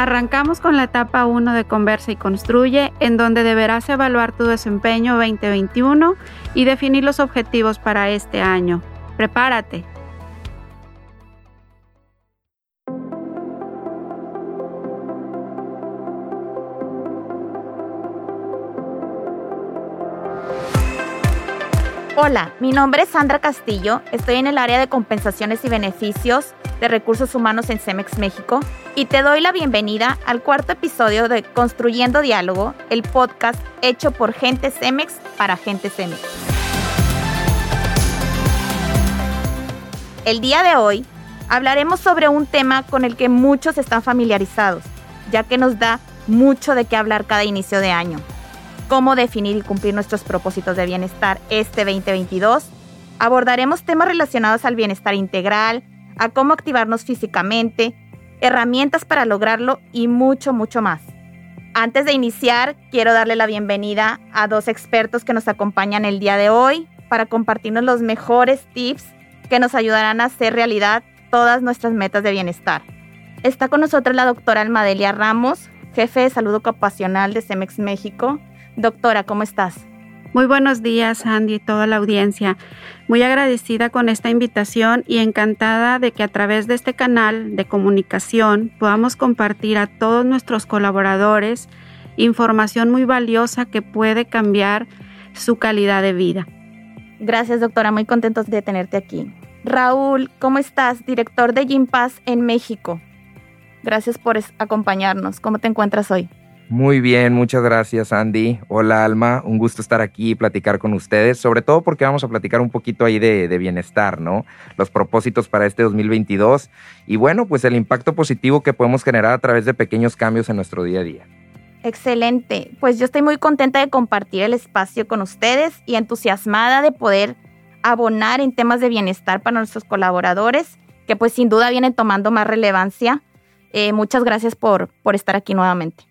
Arrancamos con la etapa 1 de Conversa y Construye, en donde deberás evaluar tu desempeño 2021 y definir los objetivos para este año. Prepárate. Hola, mi nombre es Sandra Castillo, estoy en el área de compensaciones y beneficios de recursos humanos en Cemex México y te doy la bienvenida al cuarto episodio de Construyendo Diálogo, el podcast hecho por gente Cemex para gente Cemex. El día de hoy hablaremos sobre un tema con el que muchos están familiarizados, ya que nos da mucho de qué hablar cada inicio de año cómo definir y cumplir nuestros propósitos de bienestar este 2022. Abordaremos temas relacionados al bienestar integral, a cómo activarnos físicamente, herramientas para lograrlo y mucho, mucho más. Antes de iniciar, quiero darle la bienvenida a dos expertos que nos acompañan el día de hoy para compartirnos los mejores tips que nos ayudarán a hacer realidad todas nuestras metas de bienestar. Está con nosotros la doctora Almadelia Ramos, jefe de salud ocupacional de CEMEX México, Doctora, ¿cómo estás? Muy buenos días, Andy y toda la audiencia. Muy agradecida con esta invitación y encantada de que a través de este canal de comunicación podamos compartir a todos nuestros colaboradores información muy valiosa que puede cambiar su calidad de vida. Gracias, doctora. Muy contentos de tenerte aquí. Raúl, ¿cómo estás? Director de Gympass en México. Gracias por acompañarnos. ¿Cómo te encuentras hoy? Muy bien, muchas gracias Andy. Hola Alma, un gusto estar aquí y platicar con ustedes, sobre todo porque vamos a platicar un poquito ahí de, de, bienestar, ¿no? Los propósitos para este 2022 y bueno, pues el impacto positivo que podemos generar a través de pequeños cambios en nuestro día a día. Excelente, pues yo estoy muy contenta de compartir el espacio con ustedes y entusiasmada de poder abonar en temas de bienestar para nuestros colaboradores, que pues sin duda vienen tomando más relevancia. Eh, muchas gracias por, por estar aquí nuevamente.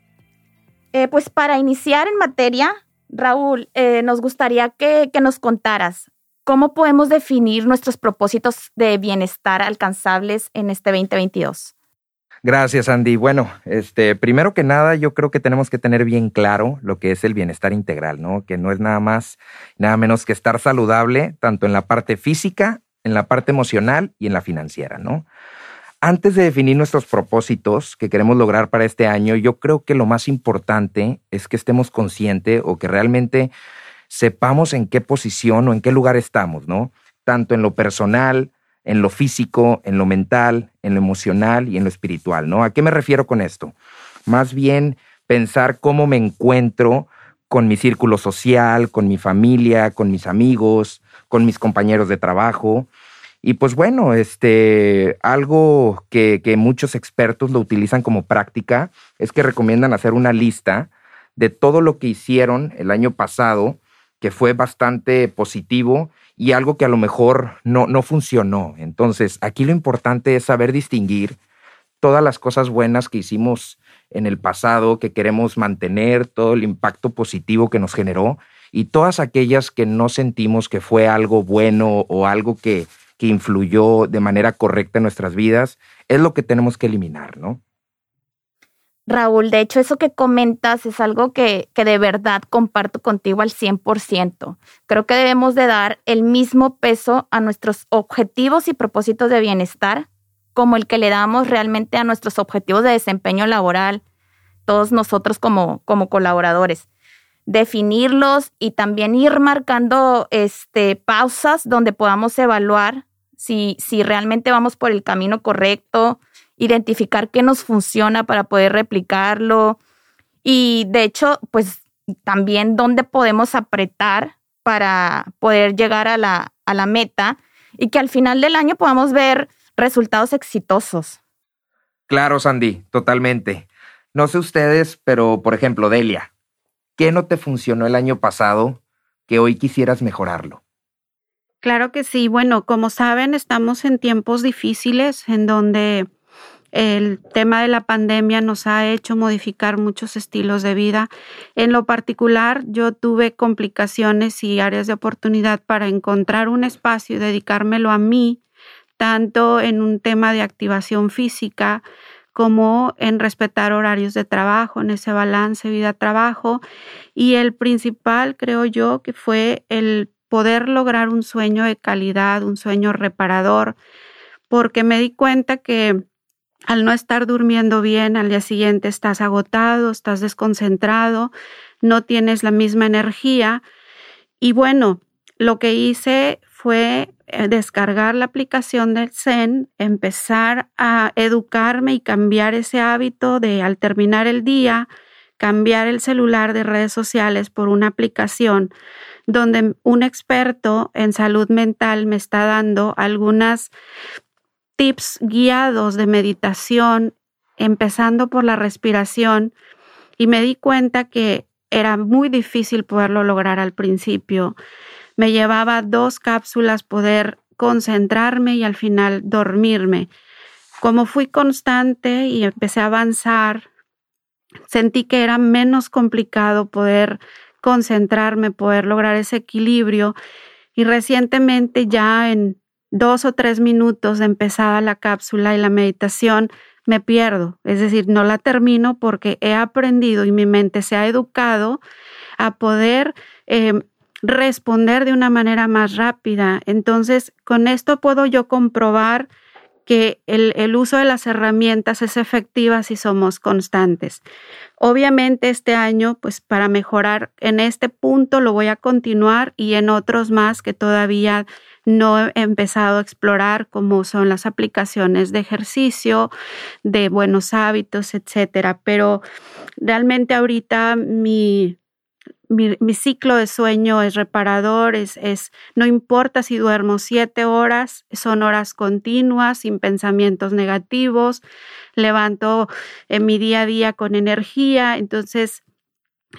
Eh, pues para iniciar en materia, Raúl, eh, nos gustaría que, nos contaras cómo podemos definir nuestros propósitos de bienestar alcanzables en este 2022. Gracias, Andy. Bueno, este, primero que nada, yo creo que tenemos que tener bien claro lo que es el bienestar integral, ¿no? Que no es nada más, nada menos que estar saludable, tanto en la parte física, en la parte emocional y en la financiera, ¿no? Antes de definir nuestros propósitos que queremos lograr para este año, yo creo que lo más importante es que estemos conscientes o que realmente sepamos en qué posición o en qué lugar estamos, ¿no? Tanto en lo personal, en lo físico, en lo mental, en lo emocional y en lo espiritual, ¿no? ¿A qué me refiero con esto? Más bien pensar cómo me encuentro con mi círculo social, con mi familia, con mis amigos, con mis compañeros de trabajo, y pues bueno, este, algo que, que, muchos expertos lo utilizan como práctica es que recomiendan hacer una lista de todo lo que hicieron el año pasado, que fue bastante positivo y algo que a lo mejor no, no funcionó. Entonces, aquí lo importante es saber distinguir todas las cosas buenas que hicimos en el pasado, que queremos mantener, todo el impacto positivo que nos generó y todas aquellas que no sentimos que fue algo bueno o algo que que influyó de manera correcta en nuestras vidas, es lo que tenemos que eliminar, ¿no? Raúl, de hecho, eso que comentas es algo que, que de verdad comparto contigo al 100%. Creo que debemos de dar el mismo peso a nuestros objetivos y propósitos de bienestar como el que le damos realmente a nuestros objetivos de desempeño laboral, todos nosotros como, como colaboradores definirlos y también ir marcando este, pausas donde podamos evaluar si, si realmente vamos por el camino correcto, identificar qué nos funciona para poder replicarlo y de hecho, pues también dónde podemos apretar para poder llegar a la, a la meta y que al final del año podamos ver resultados exitosos. Claro, Sandy, totalmente. No sé ustedes, pero por ejemplo, Delia, ¿qué no te funcionó el año pasado que hoy quisieras mejorarlo? Claro que sí. Bueno, como saben, estamos en tiempos difíciles en donde el tema de la pandemia nos ha hecho modificar muchos estilos de vida. En lo particular, yo tuve complicaciones y áreas de oportunidad para encontrar un espacio y dedicármelo a mí, tanto en un tema de activación física como en respetar horarios de trabajo, en ese balance vida-trabajo. Y el principal, creo yo, que fue el poder lograr un sueño de calidad, un sueño reparador, porque me di cuenta que al no estar durmiendo bien, al día siguiente estás agotado, estás desconcentrado, no tienes la misma energía. Y bueno, lo que hice fue eh, descargar la aplicación del Zen, empezar a educarme y cambiar ese hábito de al terminar el día, cambiar el celular de redes sociales por una aplicación donde un experto en salud mental me está dando algunas tips guiados de meditación, empezando por la respiración, y me di cuenta que era muy difícil poderlo lograr al principio me llevaba dos cápsulas poder concentrarme y al final dormirme. Como fui constante y empecé a avanzar, sentí que era menos complicado poder concentrarme, poder lograr ese equilibrio y recientemente ya en dos o tres minutos de empezada la cápsula y la meditación me pierdo, es decir, no la termino porque he aprendido y mi mente se ha educado a poder eh, responder de una manera más rápida. Entonces, con esto puedo yo comprobar que el, uso de las herramientas es efectiva si somos constantes. Obviamente este año, pues para mejorar en este punto lo voy a continuar y en otros más que todavía no he empezado a explorar, como son las aplicaciones de ejercicio, de buenos hábitos, etcétera. Pero realmente ahorita mi, mi, ciclo de sueño es reparador, es, es, no importa si duermo siete horas, son horas continuas, sin pensamientos negativos, levanto en mi día a día con energía, entonces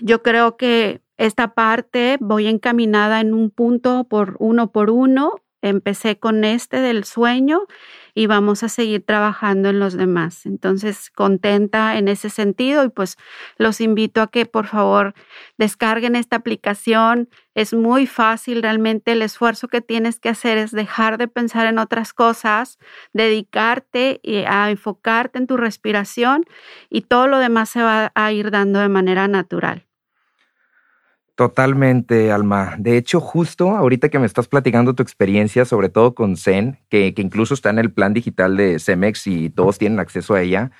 yo creo que esta parte voy encaminada en un punto por uno por uno, empecé con este del sueño y vamos a seguir trabajando en los demás. Entonces, contenta en ese sentido y pues los invito a que por favor descarguen esta aplicación. Es muy fácil, realmente el esfuerzo que tienes que hacer es dejar de pensar en otras cosas, dedicarte a enfocarte en tu respiración y todo lo demás se va a ir dando de manera natural. Totalmente, Alma. De hecho, justo ahorita que me estás platicando tu experiencia, sobre todo con Zen, que, incluso está en el plan digital de Cemex y todos tienen acceso a ella,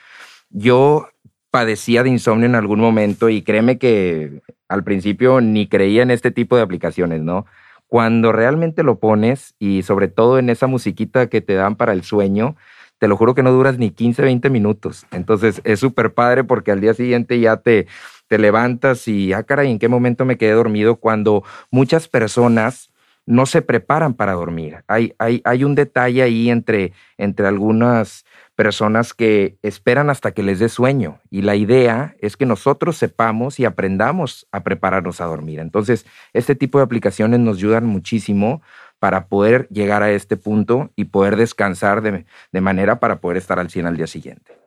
yo padecía de insomnio en algún momento y créeme que al principio ni creía en este tipo de aplicaciones, ¿no? Cuando realmente lo pones y sobre todo en esa musiquita que te dan para el sueño, te lo juro que no duras ni 15, 20 minutos. Entonces es súper padre porque al día siguiente ya te te levantas y, ah, caray, ¿en qué momento me quedé dormido? Cuando muchas personas no se preparan para dormir. Hay, hay, hay un detalle ahí entre, entre algunas personas que esperan hasta que les dé sueño y la idea es que nosotros sepamos y aprendamos a prepararnos a dormir. Entonces, este tipo de aplicaciones nos ayudan muchísimo para poder llegar a este punto y poder descansar de, de manera para poder estar al 100 al día siguiente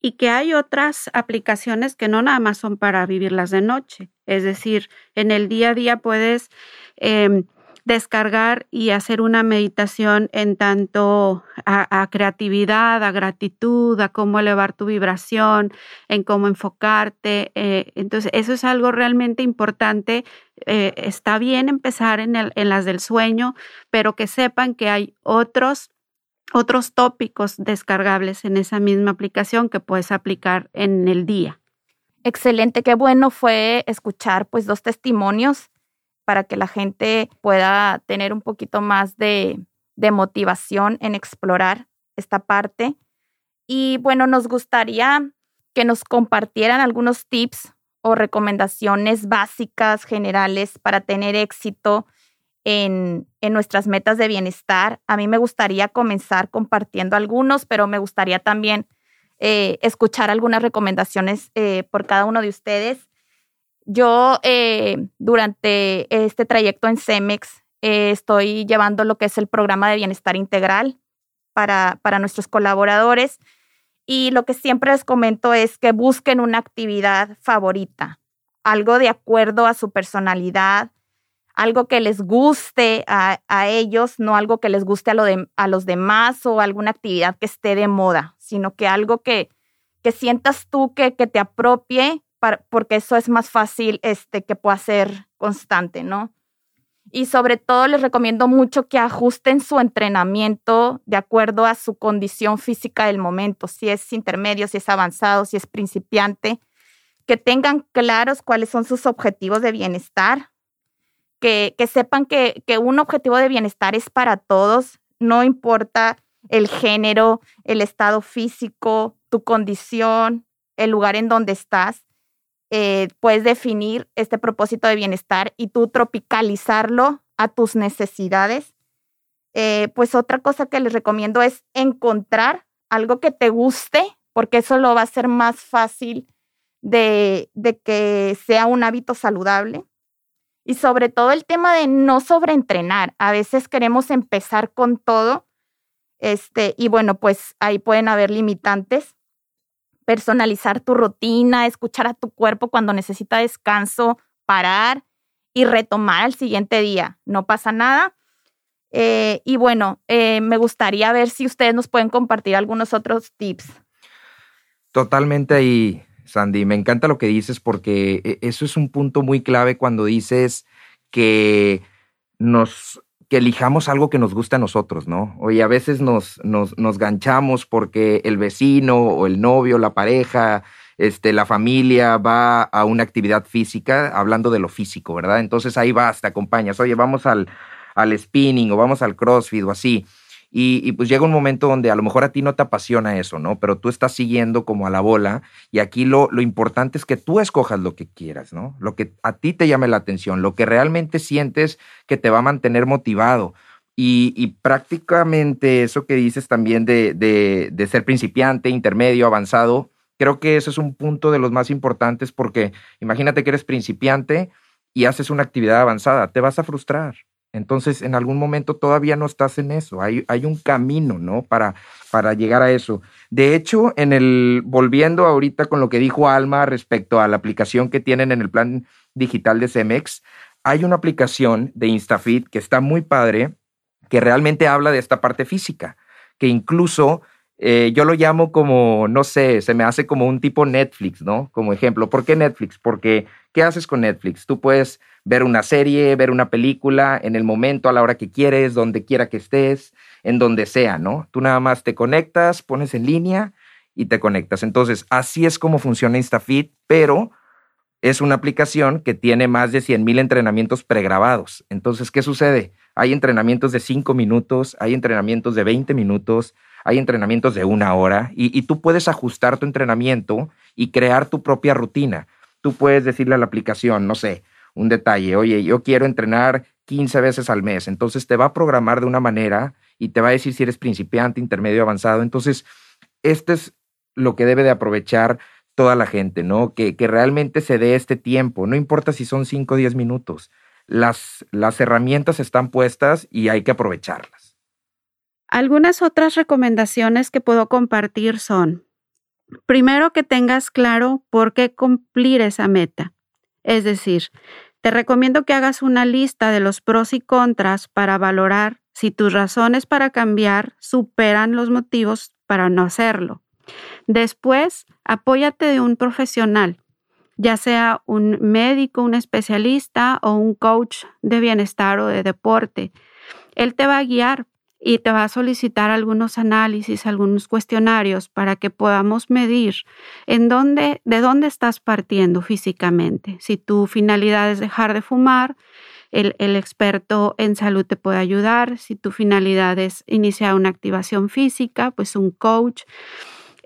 y que hay otras aplicaciones que no nada más son para vivirlas de noche. Es decir, en el día a día puedes em, descargar y hacer una meditación en tanto a, creatividad, a gratitud, a cómo elevar tu vibración, en cómo enfocarte. Eh, entonces, eso es algo realmente importante. Eh, está bien empezar en, el, en las del sueño, pero que sepan que hay otros otros tópicos descargables en esa misma aplicación que puedes aplicar en el día. Excelente, qué bueno fue escuchar pues dos testimonios para que la gente pueda tener un poquito más de, de motivación en explorar esta parte. Y bueno, nos gustaría que nos compartieran algunos tips o recomendaciones básicas generales para tener éxito en, nuestras metas de bienestar. A mí me gustaría comenzar compartiendo algunos, pero me gustaría también eh, escuchar algunas recomendaciones eh, por cada uno de ustedes. Yo eh, durante este trayecto en CEMEX estoy llevando lo que es el programa de bienestar integral para, para nuestros colaboradores y lo que siempre les comento es que busquen una actividad favorita, algo de acuerdo a su personalidad, algo que les guste a, ellos, no algo que les guste a, lo de, a, los demás o alguna actividad que esté de moda, sino que algo que, que sientas tú que, que te apropie, porque eso es más fácil este, que pueda ser constante, ¿no? Y sobre todo les recomiendo mucho que ajusten su entrenamiento de acuerdo a su condición física del momento, si es intermedio, si es avanzado, si es principiante, que tengan claros cuáles son sus objetivos de bienestar, que, sepan que, un objetivo de bienestar es para todos, no importa el género, el estado físico, tu condición, el lugar en donde estás. Eh, puedes definir este propósito de bienestar y tú tropicalizarlo a tus necesidades. Eh, pues otra cosa que les recomiendo es encontrar algo que te guste, porque eso lo va a hacer más fácil de, de que sea un hábito saludable. Y sobre todo el tema de no sobreentrenar. A veces queremos empezar con todo. Este, y bueno, pues ahí pueden haber limitantes. Personalizar tu rutina, escuchar a tu cuerpo cuando necesita descanso, parar y retomar al siguiente día. No pasa nada. Eh, y bueno, eh, me gustaría ver si ustedes nos pueden compartir algunos otros tips. Totalmente ahí Sandy. Me encanta lo que dices porque e, eso es un punto muy clave cuando dices que nos que elijamos algo que nos gusta a nosotros, ¿no? Oye, a veces nos, nos, nos ganchamos porque el vecino o el novio, la pareja, este, la familia va a una actividad física, hablando de lo físico, ¿verdad? Entonces ahí vas, te acompañas, oye, vamos al, al spinning o vamos al crossfit o así. Y, pues llega un momento donde a lo mejor a ti no te apasiona eso, ¿no? Pero tú estás siguiendo como a la bola y aquí lo, lo importante es que tú escojas lo que quieras, ¿no? Lo que a ti te llame la atención, lo que realmente sientes que te va a mantener motivado. Y, prácticamente eso que dices también de, de, de ser principiante, intermedio, avanzado, creo que ese es un punto de los más importantes porque imagínate que eres principiante y haces una actividad avanzada, te vas a frustrar. Entonces, en algún momento todavía no estás en eso. Hay, un camino, ¿no? Para, para llegar a eso. De hecho, en el, volviendo ahorita con lo que dijo Alma respecto a la aplicación que tienen en el plan digital de Cemex, hay una aplicación de InstaFit que está muy padre, que realmente habla de esta parte física, que incluso eh, yo lo llamo como, no sé, se me hace como un tipo Netflix, ¿no? Como ejemplo. ¿Por qué Netflix? Porque, ¿qué haces con Netflix? Tú puedes ver una serie, ver una película en el momento, a la hora que quieres, donde quiera que estés, en donde sea, ¿no? Tú nada más te conectas, pones en línea y te conectas. Entonces, así es como funciona InstaFit, pero es una aplicación que tiene más de 100 mil entrenamientos pregrabados. Entonces, ¿qué sucede? Hay entrenamientos de 5 minutos, hay entrenamientos de 20 minutos, hay entrenamientos de una hora y, tú puedes ajustar tu entrenamiento y crear tu propia rutina. Tú puedes decirle a la aplicación, no sé, un detalle, oye, yo quiero entrenar 15 veces al mes, entonces te va a programar de una manera y te va a decir si eres principiante, intermedio, avanzado. Entonces, este es lo que debe de aprovechar toda la gente, ¿no? Que, que realmente se dé este tiempo, no importa si son 5 o 10 minutos, las, las herramientas están puestas y hay que aprovecharlas. Algunas otras recomendaciones que puedo compartir son, primero que tengas claro por qué cumplir esa meta. Es decir, te recomiendo que hagas una lista de los pros y contras para valorar si tus razones para cambiar superan los motivos para no hacerlo. Después, apóyate de un profesional, ya sea un médico, un especialista o un coach de bienestar o de deporte. Él te va a guiar y te va a solicitar algunos análisis, algunos cuestionarios para que podamos medir en dónde, de dónde estás partiendo físicamente. Si tu finalidad es dejar de fumar, el, el, experto en salud te puede ayudar. Si tu finalidad es iniciar una activación física, pues un coach.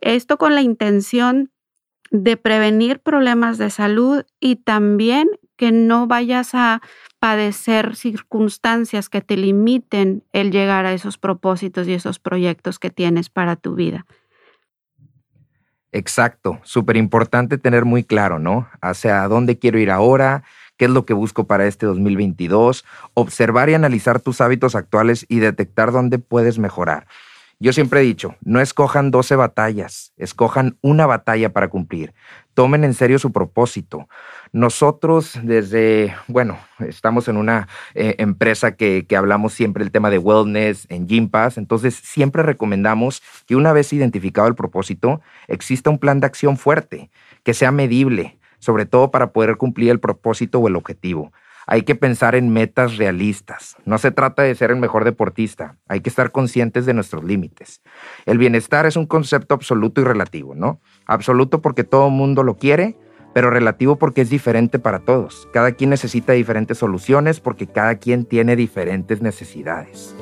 Esto con la intención de prevenir problemas de salud y también que no vayas a padecer circunstancias que te limiten el llegar a esos propósitos y esos proyectos que tienes para tu vida. Exacto, súper importante tener muy claro, ¿no? Hacia dónde quiero ir ahora, qué es lo que busco para este 2022, observar y analizar tus hábitos actuales y detectar dónde puedes mejorar. Yo siempre he dicho, no escojan 12 batallas, escojan una batalla para cumplir. Tomen en serio su propósito. Nosotros desde, bueno, estamos en una eh, empresa que, que, hablamos siempre el tema de wellness en Gympass, entonces siempre recomendamos que una vez identificado el propósito, exista un plan de acción fuerte, que sea medible, sobre todo para poder cumplir el propósito o el objetivo hay que pensar en metas realistas. No se trata de ser el mejor deportista, hay que estar conscientes de nuestros límites. El bienestar es un concepto absoluto y relativo, ¿no? Absoluto porque todo el mundo lo quiere, pero relativo porque es diferente para todos. Cada quien necesita diferentes soluciones porque cada quien tiene diferentes necesidades.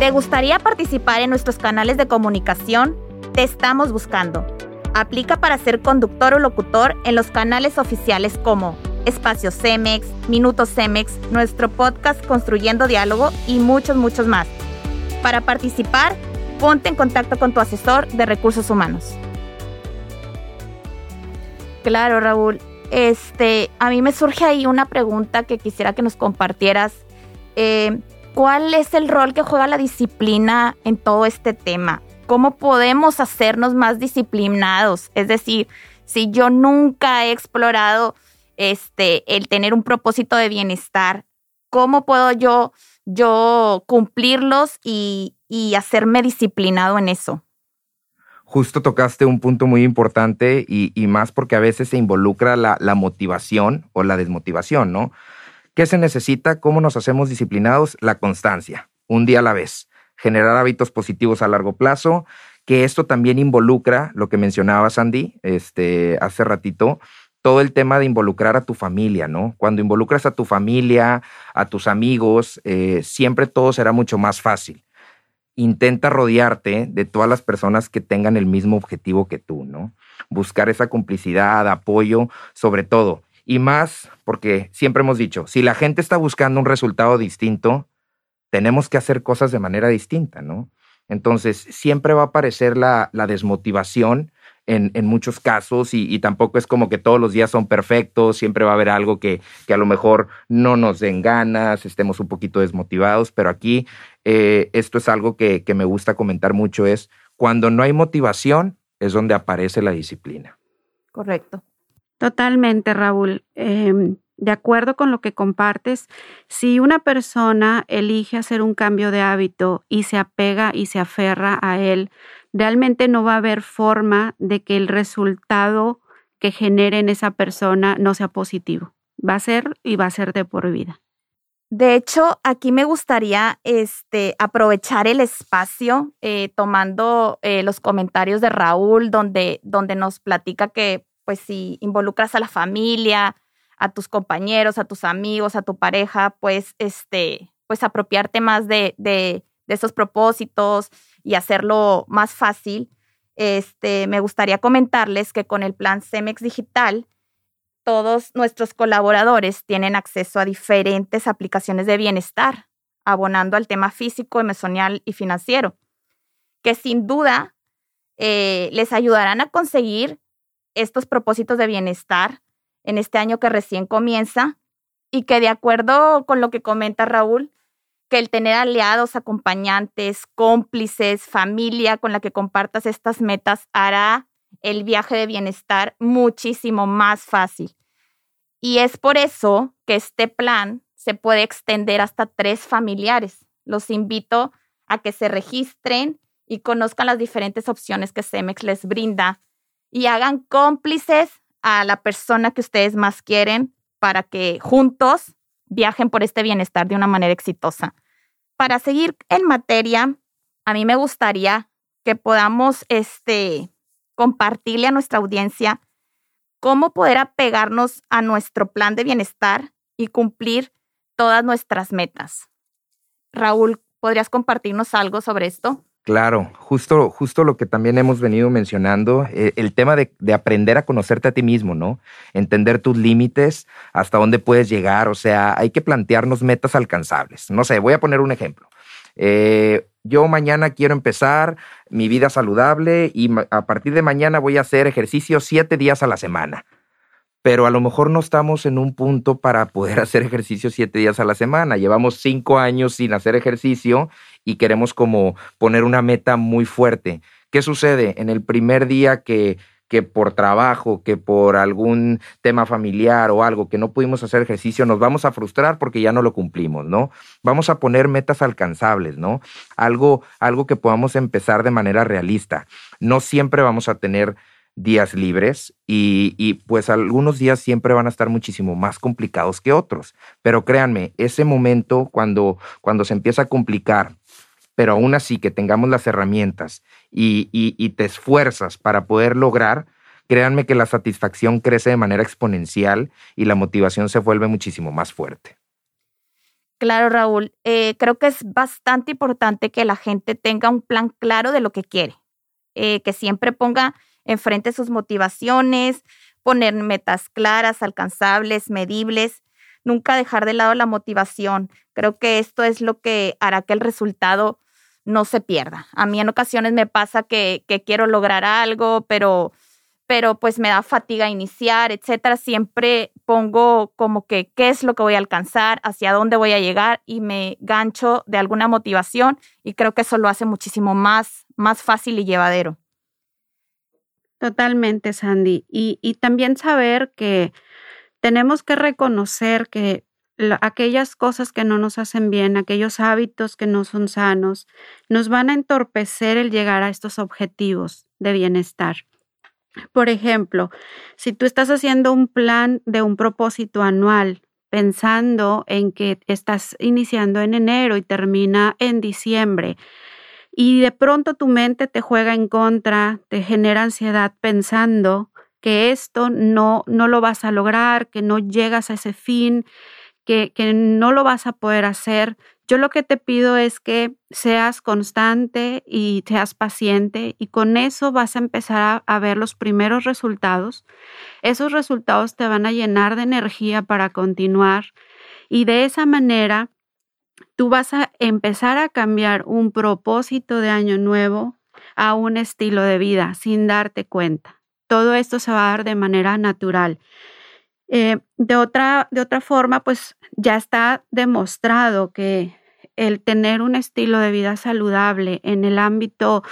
¿Te gustaría participar en nuestros canales de comunicación? Te estamos buscando. Aplica para ser conductor o locutor en los canales oficiales como Espacio Cemex, Minutos Cemex, nuestro podcast Construyendo Diálogo y muchos, muchos más. Para participar, ponte en contacto con tu asesor de recursos humanos. Claro, Raúl. Este, a mí me surge ahí una pregunta que quisiera que nos compartieras. Eh, ¿Cuál es el rol que juega la disciplina en todo este tema? ¿Cómo podemos hacernos más disciplinados? Es decir, si yo nunca he explorado este, el tener un propósito de bienestar, ¿cómo puedo yo, yo cumplirlos y, hacerme disciplinado en eso? Justo tocaste un punto muy importante y, más porque a veces se involucra la, la, motivación o la desmotivación, ¿no? ¿Qué se necesita? ¿Cómo nos hacemos disciplinados? La constancia, un día a la vez generar hábitos positivos a largo plazo, que esto también involucra lo que mencionaba Sandy este, hace ratito, todo el tema de involucrar a tu familia, ¿no? Cuando involucras a tu familia, a tus amigos, eh, siempre todo será mucho más fácil. Intenta rodearte de todas las personas que tengan el mismo objetivo que tú, ¿no? Buscar esa complicidad, apoyo, sobre todo. Y más porque siempre hemos dicho, si la gente está buscando un resultado distinto, tenemos que hacer cosas de manera distinta, ¿no? Entonces, siempre va a aparecer la, desmotivación en, muchos casos y, tampoco es como que todos los días son perfectos, siempre va a haber algo que, a lo mejor no nos den ganas, estemos un poquito desmotivados, pero aquí eh, esto es algo que, que me gusta comentar mucho, es cuando no hay motivación es donde aparece la disciplina. Correcto. Totalmente, Raúl. Em, de acuerdo con lo que compartes, si una persona elige hacer un cambio de hábito y se apega y se aferra a él, realmente no va a haber forma de que el resultado que genere en esa persona no sea positivo. Va a ser y va a ser de por vida. De hecho, aquí me gustaría este, aprovechar el espacio eh, tomando eh, los comentarios de Raúl, donde, donde nos platica que pues si involucras a la familia, a tus compañeros, a tus amigos, a tu pareja, pues, este, pues apropiarte más de, de, de esos propósitos y hacerlo más fácil. Este, me gustaría comentarles que con el plan CEMEX Digital, todos nuestros colaboradores tienen acceso a diferentes aplicaciones de bienestar, abonando al tema físico, emocional y financiero, que sin duda eh, les ayudarán a conseguir estos propósitos de bienestar en este año que recién comienza y que de acuerdo con lo que comenta Raúl, que el tener aliados, acompañantes, cómplices, familia con la que compartas estas metas hará el viaje de bienestar muchísimo más fácil. Y es por eso que este plan se puede extender hasta tres familiares. Los invito a que se registren y conozcan las diferentes opciones que Cemex les brinda y hagan cómplices a la persona que ustedes más quieren para que juntos viajen por este bienestar de una manera exitosa. Para seguir en materia, a mí me gustaría que podamos este, compartirle a nuestra audiencia cómo poder apegarnos a nuestro plan de bienestar y cumplir todas nuestras metas. Raúl, ¿podrías compartirnos algo sobre esto? Claro, justo, justo lo que también hemos venido mencionando, eh, el tema de, aprender a conocerte a ti mismo, ¿no? Entender tus límites, hasta dónde puedes llegar, o sea, hay que plantearnos metas alcanzables. No sé, voy a poner un ejemplo. Eh, yo mañana quiero empezar mi vida saludable y a partir de mañana voy a hacer ejercicio siete días a la semana. pero a lo mejor no estamos en un punto para poder hacer ejercicio siete días a la semana. Llevamos cinco años sin hacer ejercicio y queremos como poner una meta muy fuerte. ¿Qué sucede? En el primer día que que por trabajo, que por algún tema familiar o algo que no pudimos hacer ejercicio, nos vamos a frustrar porque ya no lo cumplimos, ¿no? Vamos a poner metas alcanzables, ¿no? Algo, algo que podamos empezar de manera realista. No siempre vamos a tener días libres y, y, pues algunos días siempre van a estar muchísimo más complicados que otros. Pero créanme, ese momento cuando, cuando se empieza a complicar, pero aún así que tengamos las herramientas y, te esfuerzas para poder lograr, créanme que la satisfacción crece de manera exponencial y la motivación se vuelve muchísimo más fuerte. Claro, Raúl. Eh, creo que es bastante importante que la gente tenga un plan claro de lo que quiere, eh, que siempre ponga enfrente sus motivaciones, poner metas claras, alcanzables, medibles, nunca dejar de lado la motivación. Creo que esto es lo que hará que el resultado no se pierda. A mí en ocasiones me pasa que, quiero lograr algo, pero, pero pues me da fatiga iniciar, etcétera. Siempre pongo como que qué es lo que voy a alcanzar, hacia dónde voy a llegar y me gancho de alguna motivación y creo que eso lo hace muchísimo más, más fácil y llevadero. Totalmente, Sandy. Y, y también saber que tenemos que reconocer que aquellas cosas que no nos hacen bien, aquellos hábitos que no son sanos, nos van a entorpecer el llegar a estos objetivos de bienestar. Por ejemplo, si tú estás haciendo un plan de un propósito anual, pensando en que estás iniciando en enero y termina en diciembre, y de pronto tu mente te juega en contra, te genera ansiedad pensando que esto no, no lo vas a lograr, que no llegas a ese fin, que, no lo vas a poder hacer. Yo lo que te pido es que seas constante y seas paciente y con eso vas a empezar a, ver los primeros resultados. Esos resultados te van a llenar de energía para continuar y de esa manera tú vas a empezar a cambiar un propósito de año nuevo a un estilo de vida sin darte cuenta. Todo esto se va a dar de manera natural. Eh, de, otra, de otra forma, pues ya está demostrado que el tener un estilo de vida saludable en el ámbito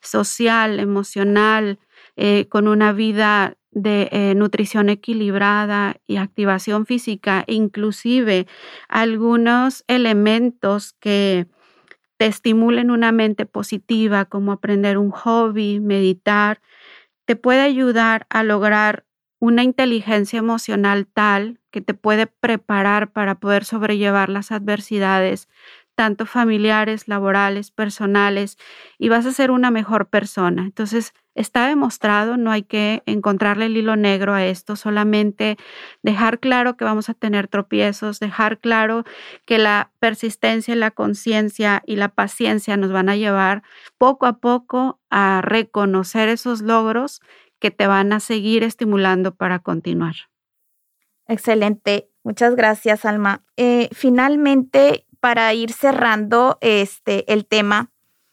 social, emocional, eh, con una vida de eh, nutrición equilibrada y activación física, inclusive algunos elementos que te estimulen una mente positiva, como aprender un hobby, meditar, te puede ayudar a lograr una inteligencia emocional tal que te puede preparar para poder sobrellevar las adversidades, tanto familiares, laborales, personales, y vas a ser una mejor persona. Entonces, está demostrado, no hay que encontrarle el hilo negro a esto, solamente dejar claro que vamos a tener tropiezos, dejar claro que la persistencia, la conciencia y la paciencia nos van a llevar poco a poco a reconocer esos logros que te van a seguir estimulando para continuar. Excelente. Muchas gracias, Alma. Eh, finalmente, para ir cerrando este, el tema,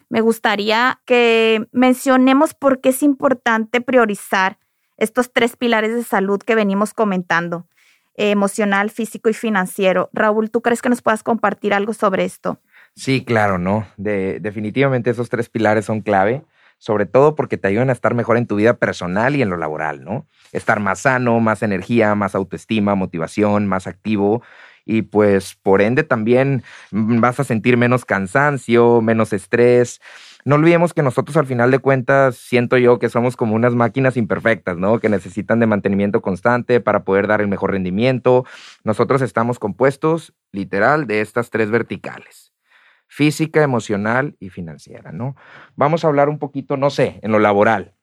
me gustaría que mencionemos por qué es importante priorizar estos tres pilares de salud que venimos comentando, emocional, físico y financiero. Raúl, ¿tú crees que nos puedas compartir algo sobre esto? Sí, claro, ¿no? De, definitivamente esos tres pilares son clave sobre todo porque te ayudan a estar mejor en tu vida personal y en lo laboral, ¿no? Estar más sano, más energía, más autoestima, motivación, más activo y pues por ende también vas a sentir menos cansancio, menos estrés. No olvidemos que nosotros al final de cuentas siento yo que somos como unas máquinas imperfectas, ¿no? Que necesitan de mantenimiento constante para poder dar el mejor rendimiento. Nosotros estamos compuestos literal de estas tres verticales física, emocional y financiera, ¿no? Vamos a hablar un poquito, no sé, en lo laboral.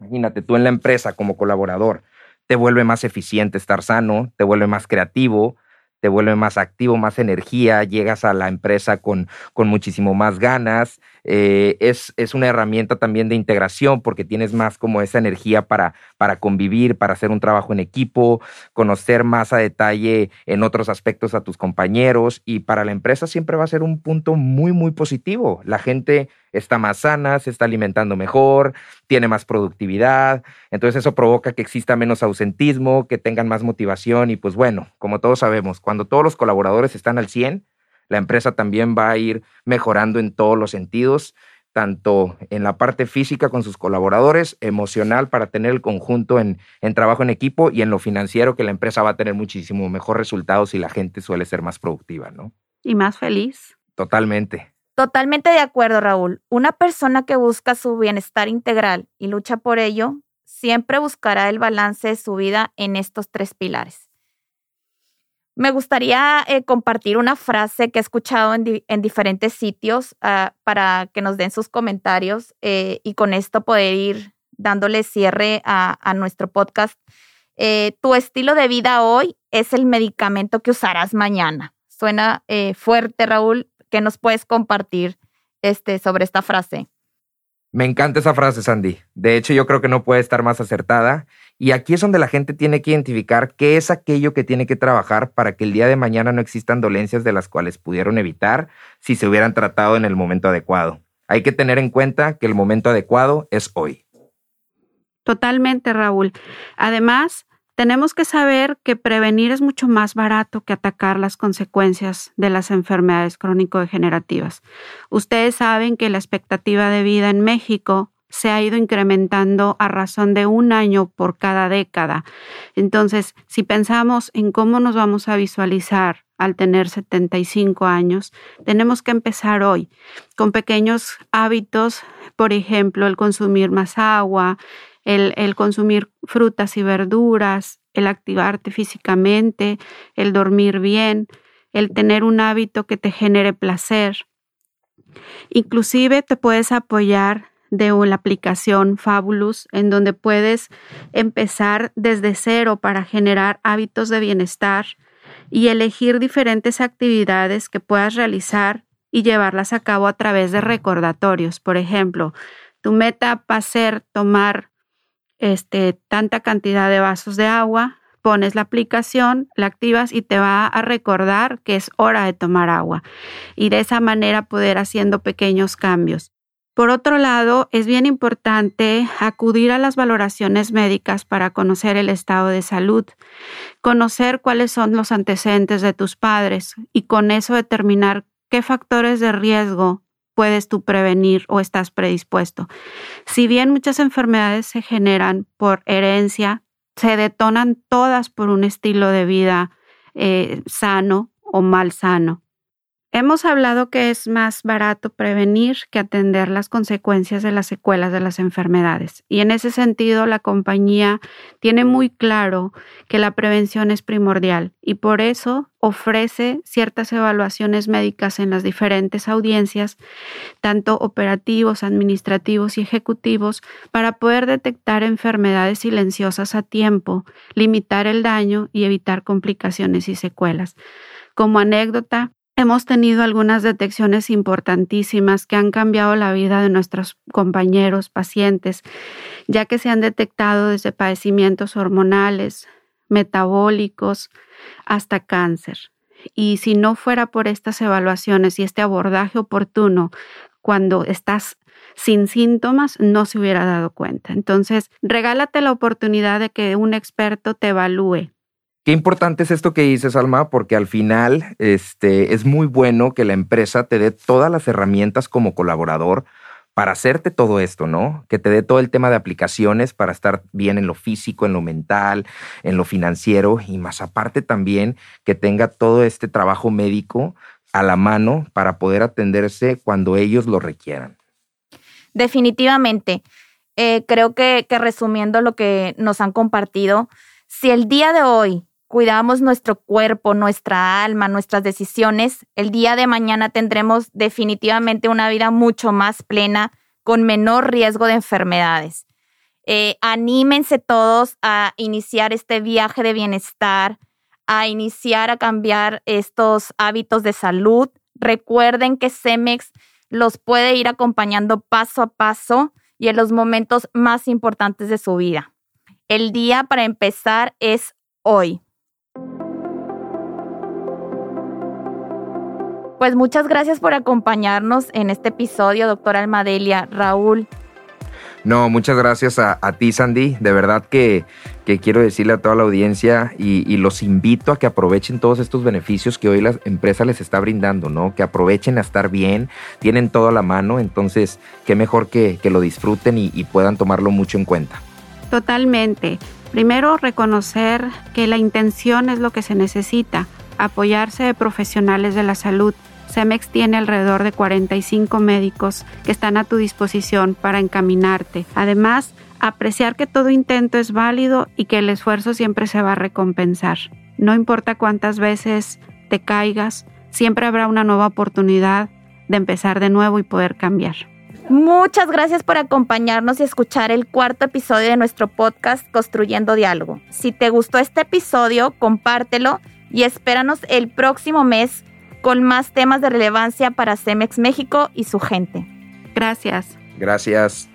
Imagínate, tú en la empresa como colaborador, te vuelve más eficiente estar sano, te vuelve más creativo, te vuelve más activo, más energía, llegas a la empresa con, con muchísimo más ganas, eh, es, es, una herramienta también de integración porque tienes más como esa energía para, para convivir, para hacer un trabajo en equipo, conocer más a detalle en otros aspectos a tus compañeros y para la empresa siempre va a ser un punto muy, muy positivo. La gente está más sana, se está alimentando mejor, tiene más productividad, entonces eso provoca que exista menos ausentismo, que tengan más motivación y pues bueno, como todos sabemos, cuando todos los colaboradores están al 100, la empresa también va a ir mejorando en todos los sentidos, tanto en la parte física con sus colaboradores, emocional para tener el conjunto en, en trabajo en equipo y en lo financiero que la empresa va a tener muchísimo mejor resultados y la gente suele ser más productiva, ¿no? Y más feliz. Totalmente. Totalmente de acuerdo, Raúl. Una persona que busca su bienestar integral y lucha por ello, siempre buscará el balance de su vida en estos tres pilares. Me gustaría eh, compartir una frase que he escuchado en, diferentes sitios ah, para que nos den sus comentarios eh, y con esto poder ir dándole cierre a, nuestro podcast. Eh, tu estilo de vida hoy es el medicamento que usarás mañana. Suena fuerte, Raúl, ¿Qué nos puedes compartir este, sobre esta frase? Me encanta esa frase, Sandy. De hecho, yo creo que no puede estar más acertada. Y aquí es donde la gente tiene que identificar qué es aquello que tiene que trabajar para que el día de mañana no existan dolencias de las cuales pudieron evitar si se hubieran tratado en el momento adecuado. Hay que tener en cuenta que el momento adecuado es hoy. Totalmente, Raúl. Además, tenemos que saber que prevenir es mucho más barato que atacar las consecuencias de las enfermedades crónico-degenerativas. Ustedes saben que la expectativa de vida en México se ha ido incrementando a razón de un año por cada década. Entonces, si pensamos en cómo nos vamos a visualizar al tener 75 años, tenemos que empezar hoy con pequeños hábitos, por ejemplo, el consumir más agua, el, consumir frutas y verduras, el activarte físicamente, el dormir bien, el tener un hábito que te genere placer. Inclusive te puedes apoyar de una aplicación Fabulous en donde puedes empezar desde cero para generar hábitos de bienestar y elegir diferentes actividades que puedas realizar y llevarlas a cabo a través de recordatorios. Por ejemplo, tu meta va a ser tomar este, tanta cantidad de vasos de agua, pones la aplicación, la activas y te va a recordar que es hora de tomar agua y de esa manera poder haciendo pequeños cambios. Por otro lado, es bien importante acudir a las valoraciones médicas para conocer el estado de salud, conocer cuáles son los antecedentes de tus padres y con eso determinar qué factores de riesgo puedes tú prevenir o estás predispuesto. Si bien muchas enfermedades se generan por herencia, se detonan todas por un estilo de vida eh, sano o mal sano. Hemos hablado que es más barato prevenir que atender las consecuencias de las secuelas de las enfermedades. Y en ese sentido, la compañía tiene muy claro que la prevención es primordial y por eso ofrece ciertas evaluaciones médicas en las diferentes audiencias, tanto operativos, administrativos y ejecutivos, para poder detectar enfermedades silenciosas a tiempo, limitar el daño y evitar complicaciones y secuelas. Como anécdota, Hemos tenido algunas detecciones importantísimas que han cambiado la vida de nuestros compañeros pacientes, ya que se han detectado desde padecimientos hormonales, metabólicos, hasta cáncer. Y si no fuera por estas evaluaciones y este abordaje oportuno cuando estás sin síntomas, no se hubiera dado cuenta. Entonces, regálate la oportunidad de que un experto te evalúe Qué importante es esto que dices, Alma, porque al final este, es muy bueno que la empresa te dé todas las herramientas como colaborador para hacerte todo esto, ¿no? Que te dé todo el tema de aplicaciones para estar bien en lo físico, en lo mental, en lo financiero y más aparte también que tenga todo este trabajo médico a la mano para poder atenderse cuando ellos lo requieran. Definitivamente. Eh, creo que resumiendo lo que nos han compartido, si el día de hoy cuidamos nuestro cuerpo, nuestra alma, nuestras decisiones, el día de mañana tendremos definitivamente una vida mucho más plena, con menor riesgo de enfermedades. Eh, anímense todos a iniciar este viaje de bienestar, a iniciar a cambiar estos hábitos de salud. Recuerden que Cemex los puede ir acompañando paso a paso y en los momentos más importantes de su vida. El día para empezar es hoy. Pues muchas gracias por acompañarnos en este episodio, doctora Almadelia. Raúl, no, muchas gracias a, ti, Sandy. De verdad que, quiero decirle a toda la audiencia y, los invito a que aprovechen todos estos beneficios que hoy la empresa les está brindando, ¿no? Que aprovechen a estar bien, tienen todo a la mano, entonces qué mejor que, lo disfruten y puedan tomarlo mucho en cuenta. Totalmente. Primero, reconocer que la intención es lo que se necesita, apoyarse de profesionales de la salud Cemex tiene alrededor de 45 médicos que están a tu disposición para encaminarte. Además, apreciar que todo intento es válido y que el esfuerzo siempre se va a recompensar. No importa cuántas veces te caigas, siempre habrá una nueva oportunidad de empezar de nuevo y poder cambiar. Muchas gracias por acompañarnos y escuchar el cuarto episodio de nuestro podcast Construyendo Diálogo. Si te gustó este episodio, compártelo y espéranos el próximo mes con más temas de relevancia para Cemex México y su gente. Gracias. Gracias.